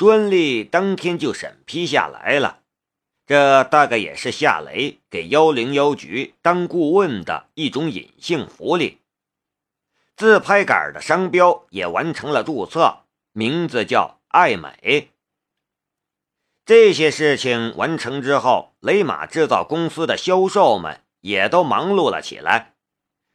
专利当天就审批下来了。这大概也是夏雷给幺零幺局当顾问的一种隐性福利。自拍杆的商标也完成了注册，名字叫爱美。这些事情完成之后，雷马制造公司的销售们也都忙碌了起来，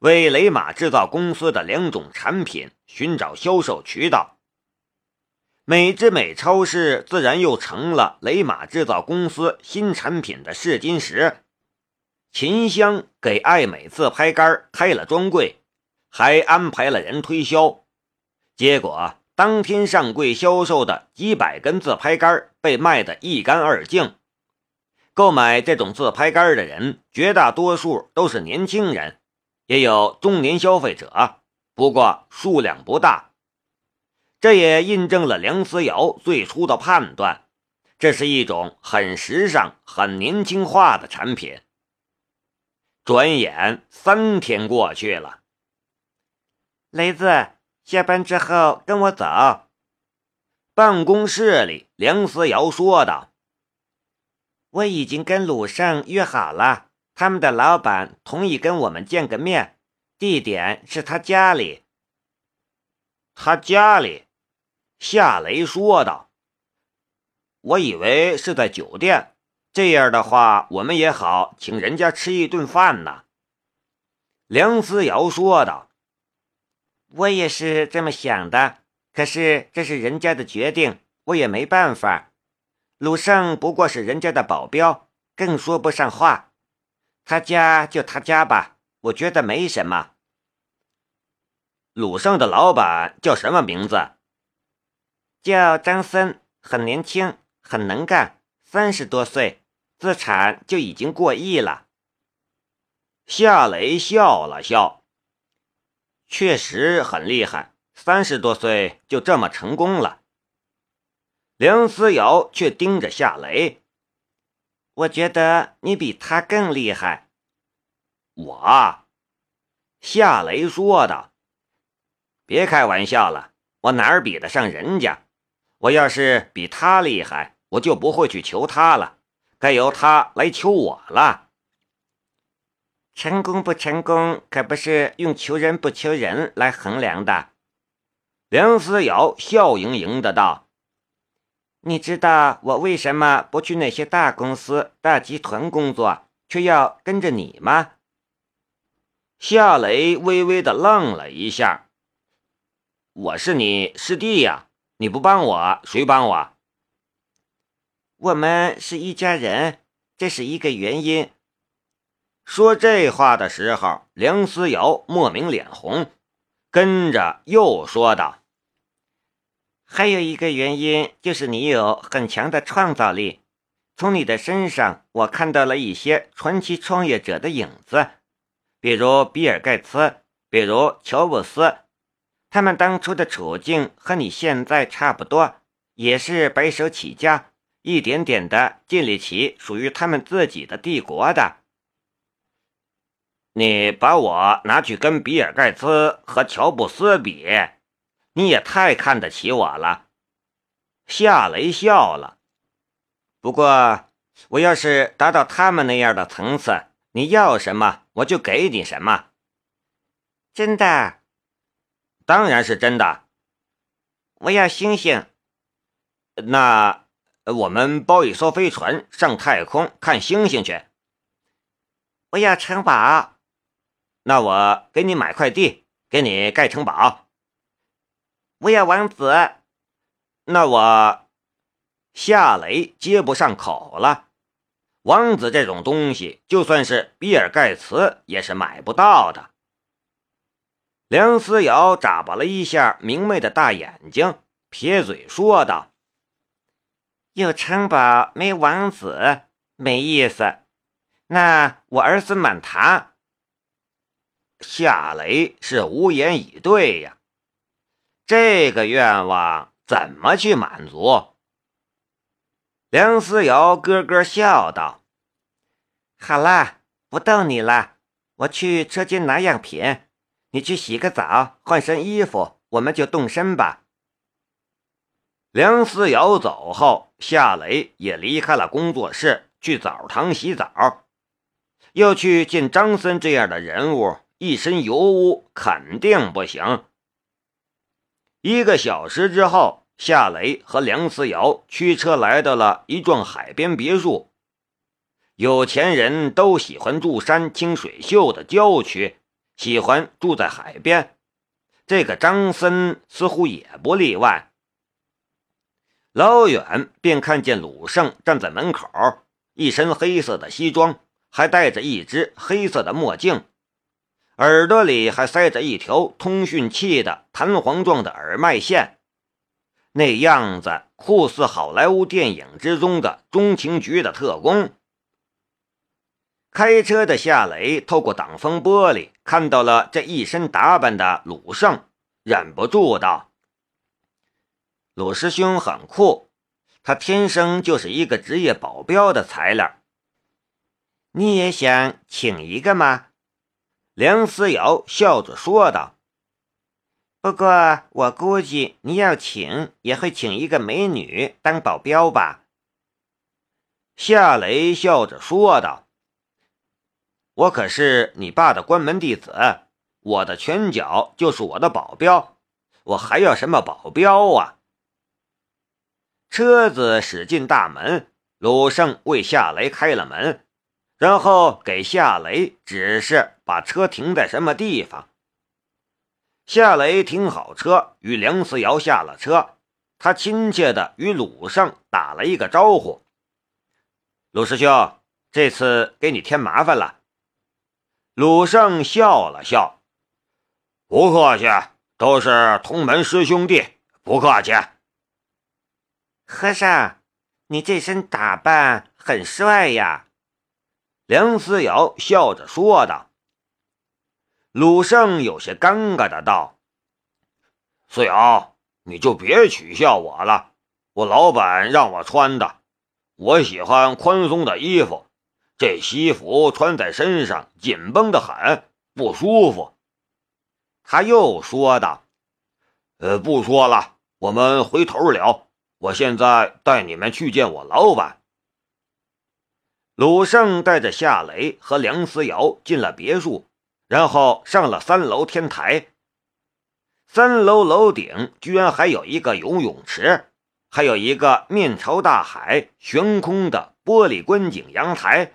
为雷马制造公司的两种产品寻找销售渠道。美之美超市自然又成了雷马制造公司新产品的试金石。秦香给爱美自拍杆开了专柜，还安排了人推销，结果。当天上柜销售的几百根自拍杆被卖得一干二净。购买这种自拍杆的人，绝大多数都是年轻人，也有中年消费者，不过数量不大。这也印证了梁思瑶最初的判断：这是一种很时尚、很年轻化的产品。转眼三天过去了，雷子。下班之后跟我走。办公室里，梁思瑶说道：“我已经跟鲁胜约好了，他们的老板同意跟我们见个面，地点是他家里。”他家里，夏雷说道：“我以为是在酒店，这样的话我们也好请人家吃一顿饭呢。”梁思瑶说道。我也是这么想的，可是这是人家的决定，我也没办法。鲁胜不过是人家的保镖，更说不上话。他家就他家吧，我觉得没什么。鲁胜的老板叫什么名字？叫张森，很年轻，很能干，三十多岁，资产就已经过亿了。夏雷笑了笑。确实很厉害，三十多岁就这么成功了。梁思瑶却盯着夏雷，我觉得你比他更厉害。我，夏雷说道：“别开玩笑了，我哪儿比得上人家？我要是比他厉害，我就不会去求他了，该由他来求我了。”成功不成功，可不是用求人不求人来衡量的。梁思瑶笑盈盈的道：“你知道我为什么不去那些大公司、大集团工作，却要跟着你吗？”夏雷微微的愣了一下：“我是你师弟呀，你不帮我，谁帮我？我们是一家人，这是一个原因。”说这话的时候，梁思瑶莫名脸红，跟着又说道：“还有一个原因，就是你有很强的创造力。从你的身上，我看到了一些传奇创业者的影子，比如比尔·盖茨，比如乔布斯。他们当初的处境和你现在差不多，也是白手起家，一点点的建立起属于他们自己的帝国的。”你把我拿去跟比尔盖茨和乔布斯比，你也太看得起我了。夏雷笑了。不过，我要是达到他们那样的层次，你要什么我就给你什么。真的？当然是真的。我要星星。那我们包一艘飞船上太空看星星去。我要城堡。那我给你买块地，给你盖城堡。我要王子。那我夏雷接不上口了。王子这种东西，就算是比尔盖茨也是买不到的。梁思瑶眨巴了一下明媚的大眼睛，撇嘴说道：“有城堡没王子，没意思。那我儿孙满堂。”夏雷是无言以对呀，这个愿望怎么去满足？梁思瑶咯咯笑道：“好啦，不逗你了，我去车间拿样品，你去洗个澡，换身衣服，我们就动身吧。”梁思瑶走后，夏雷也离开了工作室，去澡堂洗澡。要去见张森这样的人物，一身油污肯定不行。一个小时之后，夏雷和梁思瑶驱车来到了一幢海边别墅。有钱人都喜欢住山清水秀的郊区，喜欢住在海边。这个张森似乎也不例外。老远便看见鲁胜站在门口，一身黑色的西装。还戴着一只黑色的墨镜，耳朵里还塞着一条通讯器的弹簧状的耳麦线，那样子酷似好莱坞电影之中的中情局的特工。开车的夏雷透过挡风玻璃看到了这一身打扮的鲁胜，忍不住道：“鲁师兄很酷，他天生就是一个职业保镖的材料。”你也想请一个吗？梁思瑶笑着说道。不过我估计你要请，也会请一个美女当保镖吧？夏雷笑着说道。我可是你爸的关门弟子，我的拳脚就是我的保镖，我还要什么保镖啊？车子驶进大门，鲁胜为夏雷开了门。然后给夏雷指示把车停在什么地方。夏雷停好车，与梁思瑶下了车。他亲切地与鲁胜打了一个招呼：“鲁师兄，这次给你添麻烦了。”鲁胜笑了笑：“不客气，都是同门师兄弟，不客气。”和尚，你这身打扮很帅呀。梁思瑶笑着说道：“鲁胜有些尴尬的道：‘思瑶，你就别取笑我了。我老板让我穿的，我喜欢宽松的衣服。这西服穿在身上紧绷的很，不舒服。’他又说道：‘呃，不说了，我们回头聊。我现在带你们去见我老板。’”鲁胜带着夏雷和梁思瑶进了别墅，然后上了三楼天台。三楼楼顶居然还有一个游泳池，还有一个面朝大海、悬空的玻璃观景阳台。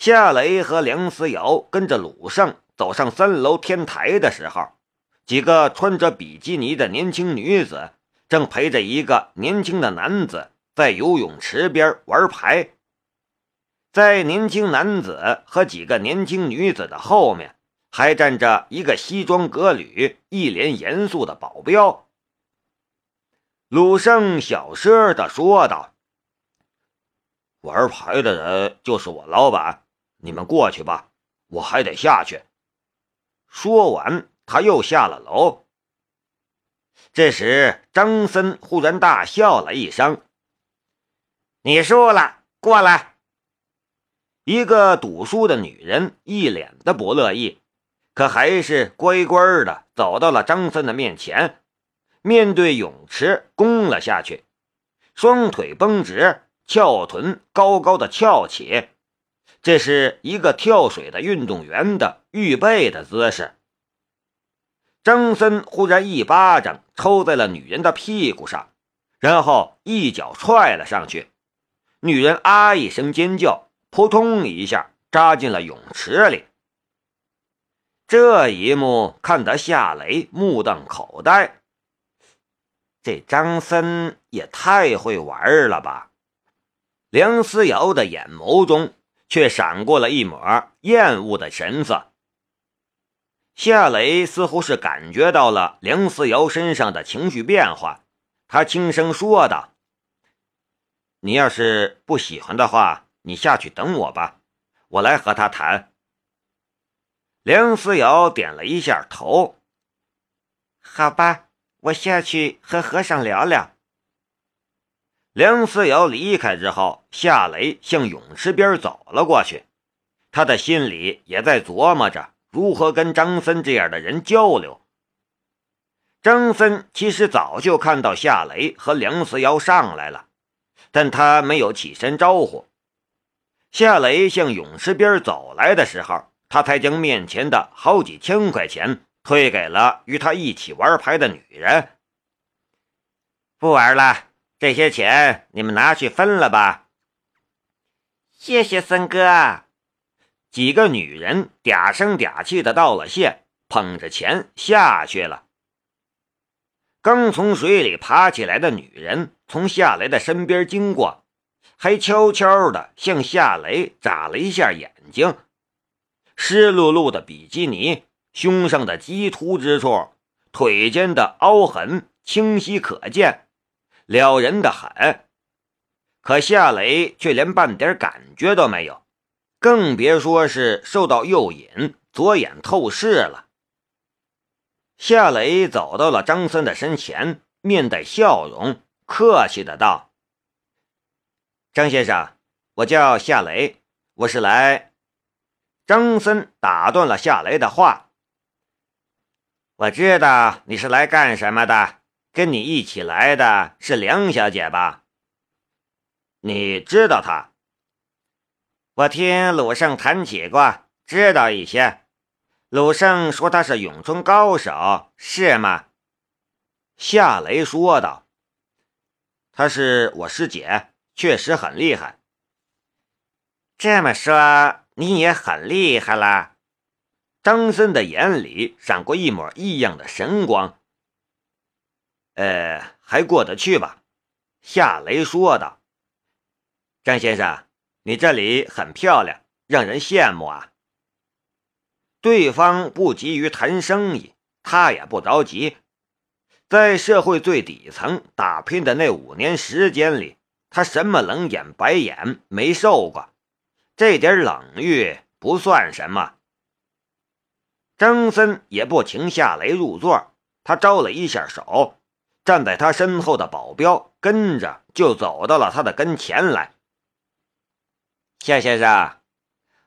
夏雷和梁思瑶跟着鲁胜走上三楼天台的时候，几个穿着比基尼的年轻女子正陪着一个年轻的男子在游泳池边玩牌。在年轻男子和几个年轻女子的后面，还站着一个西装革履、一脸严肃的保镖。鲁胜小声的说道：“玩牌的人就是我老板，你们过去吧，我还得下去。”说完，他又下了楼。这时，张森忽然大笑了一声：“你输了，过来。”一个赌输的女人一脸的不乐意，可还是乖乖的走到了张森的面前，面对泳池攻了下去，双腿绷直，翘臀高高的翘起，这是一个跳水的运动员的预备的姿势。张森忽然一巴掌抽在了女人的屁股上，然后一脚踹了上去，女人啊一声尖叫。扑通一下扎进了泳池里。这一幕看得夏雷目瞪口呆。这张森也太会玩了吧！梁思瑶的眼眸中却闪过了一抹厌恶的神色。夏雷似乎是感觉到了梁思瑶身上的情绪变化，他轻声说道：“你要是不喜欢的话。”你下去等我吧，我来和他谈。梁思瑶点了一下头。好吧，我下去和和尚聊聊。梁思瑶离开之后，夏雷向泳池边走了过去，他的心里也在琢磨着如何跟张森这样的人交流。张森其实早就看到夏雷和梁思瑶上来了，但他没有起身招呼。夏雷向泳池边走来的时候，他才将面前的好几千块钱推给了与他一起玩牌的女人。不玩了，这些钱你们拿去分了吧。谢谢森哥。几个女人嗲声嗲气的道了谢，捧着钱下去了。刚从水里爬起来的女人从夏雷的身边经过，还悄悄的向夏雷眨了一下眼睛。湿漉漉的比基尼，胸上的鸡突之处，腿间的凹痕清晰可见，撩人的很。可夏雷却连半点感觉都没有。更别说是受到诱引，左眼透视了。夏雷走到了张森的身前，面带笑容，客气的道：“张先生，我叫夏雷，我是来……”张森打断了夏雷的话：“我知道你是来干什么的，跟你一起来的是梁小姐吧？你知道她？”我听鲁胜谈起过，知道一些。鲁胜说他是咏春高手，是吗？夏雷说道：“她是我师姐，确实很厉害。”这么说，你也很厉害了？张森的眼里闪过一抹异样的神光。呃，还过得去吧？夏雷说道。张先生。你这里很漂亮，让人羡慕啊！对方不急于谈生意，他也不着急。在社会最底层打拼的那五年时间里，他什么冷眼白眼没受过，这点冷遇不算什么。张森也不请夏雷入座，他招了一下手，站在他身后的保镖跟着就走到了他的跟前来。夏先生，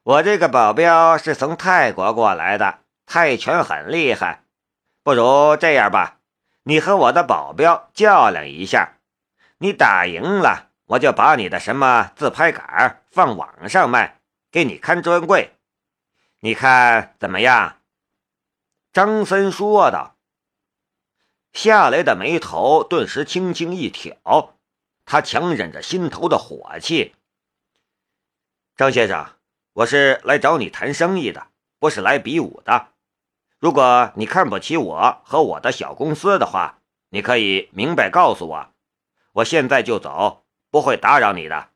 我这个保镖是从泰国过来的，泰拳很厉害。不如这样吧，你和我的保镖较量一下，你打赢了，我就把你的什么自拍杆放网上卖，给你看专柜。你看怎么样？”张森说道。夏雷的眉头顿时轻轻一挑，他强忍着心头的火气。张先生，我是来找你谈生意的，不是来比武的。如果你看不起我和我的小公司的话，你可以明白告诉我，我现在就走，不会打扰你的。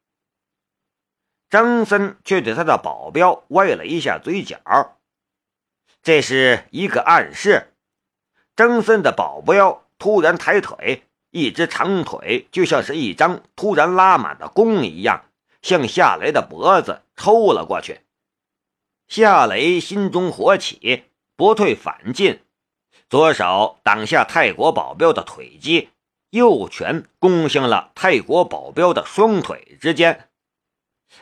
张森却对他的保镖歪了一下嘴角，这是一个暗示。张森的保镖突然抬腿，一只长腿就像是一张突然拉满的弓一样。向夏雷的脖子抽了过去，夏雷心中火起，不退反进，左手挡下泰国保镖的腿击，右拳攻向了泰国保镖的双腿之间，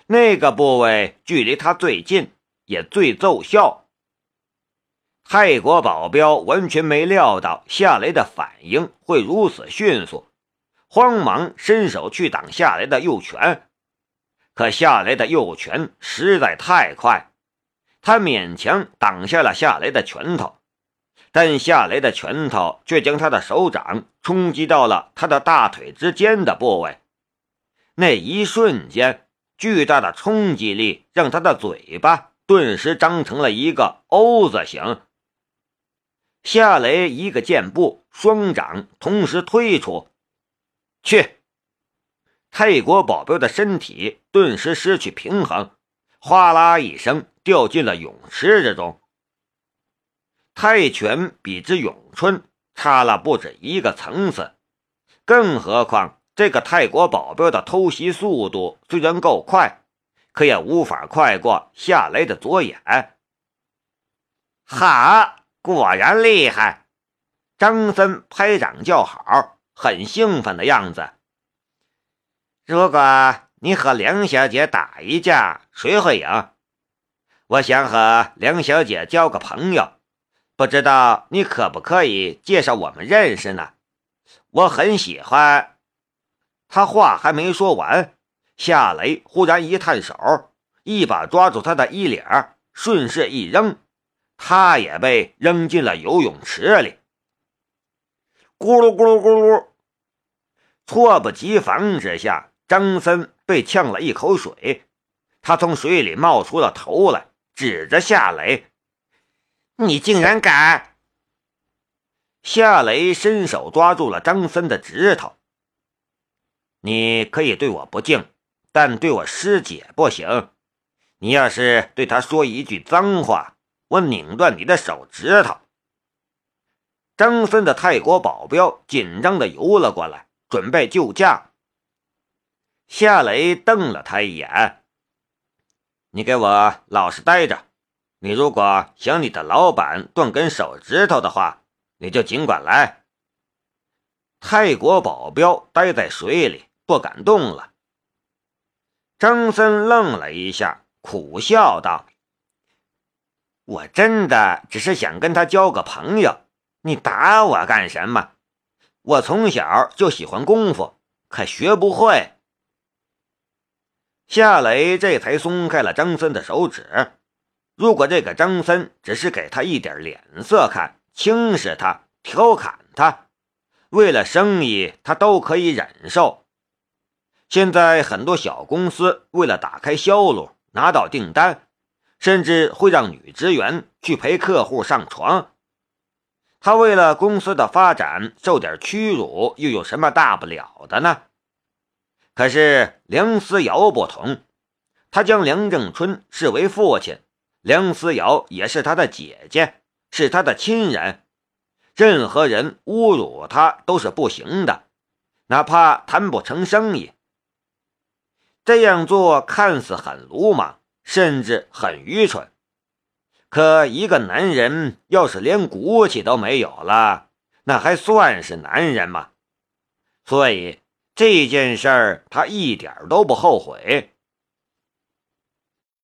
那个部位距离他最近，也最奏效。泰国保镖完全没料到夏雷的反应会如此迅速，慌忙伸手去挡夏雷的右拳。可夏雷的右拳实在太快，他勉强挡下了夏雷的拳头，但夏雷的拳头却将他的手掌冲击到了他的大腿之间的部位。那一瞬间，巨大的冲击力让他的嘴巴顿时张成了一个 O 字形。夏雷一个箭步，双掌同时推出，去。泰国保镖的身体顿时失去平衡，哗啦一声掉进了泳池之中。泰拳比之咏春差了不止一个层次，更何况这个泰国保镖的偷袭速度虽然够快，可也无法快过夏雷的左眼。好，果然厉害！张森拍掌叫好，很兴奋的样子。如果你和梁小姐打一架，谁会赢？我想和梁小姐交个朋友，不知道你可不可以介绍我们认识呢？我很喜欢。他话还没说完，夏雷忽然一探手，一把抓住他的衣领，顺势一扔，他也被扔进了游泳池里。咕噜咕噜咕噜，措不及防之下，张森被呛了一口水。他从水里冒出了头来，指着夏雷：“你竟然敢！”夏雷伸手抓住了张森的指头：“你可以对我不敬，但对我师姐不行。你要是对她说一句脏话，我拧断你的手指头。”张森的泰国保镖紧张的游了过来，准备救驾。夏雷瞪了他一眼：“你给我老实待着！你如果想你的老板断根手指头的话，你就尽管来。”泰国保镖待在水里不敢动了。张森愣了一下，苦笑道：“我真的只是想跟他交个朋友。”你打我干什么？我从小就喜欢功夫，可学不会。夏雷这才松开了张森的手指。如果这个张森只是给他一点脸色看，轻视他、调侃他，为了生意他都可以忍受。现在很多小公司为了打开销路、拿到订单，甚至会让女职员去陪客户上床。他为了公司的发展受点屈辱，又有什么大不了的呢？可是梁思瑶不同，他将梁正春视为父亲，梁思瑶也是他的姐姐，是他的亲人。任何人侮辱他都是不行的，哪怕谈不成生意。这样做看似很鲁莽，甚至很愚蠢。可一个男人要是连骨气都没有了，那还算是男人吗？所以这件事儿他一点都不后悔。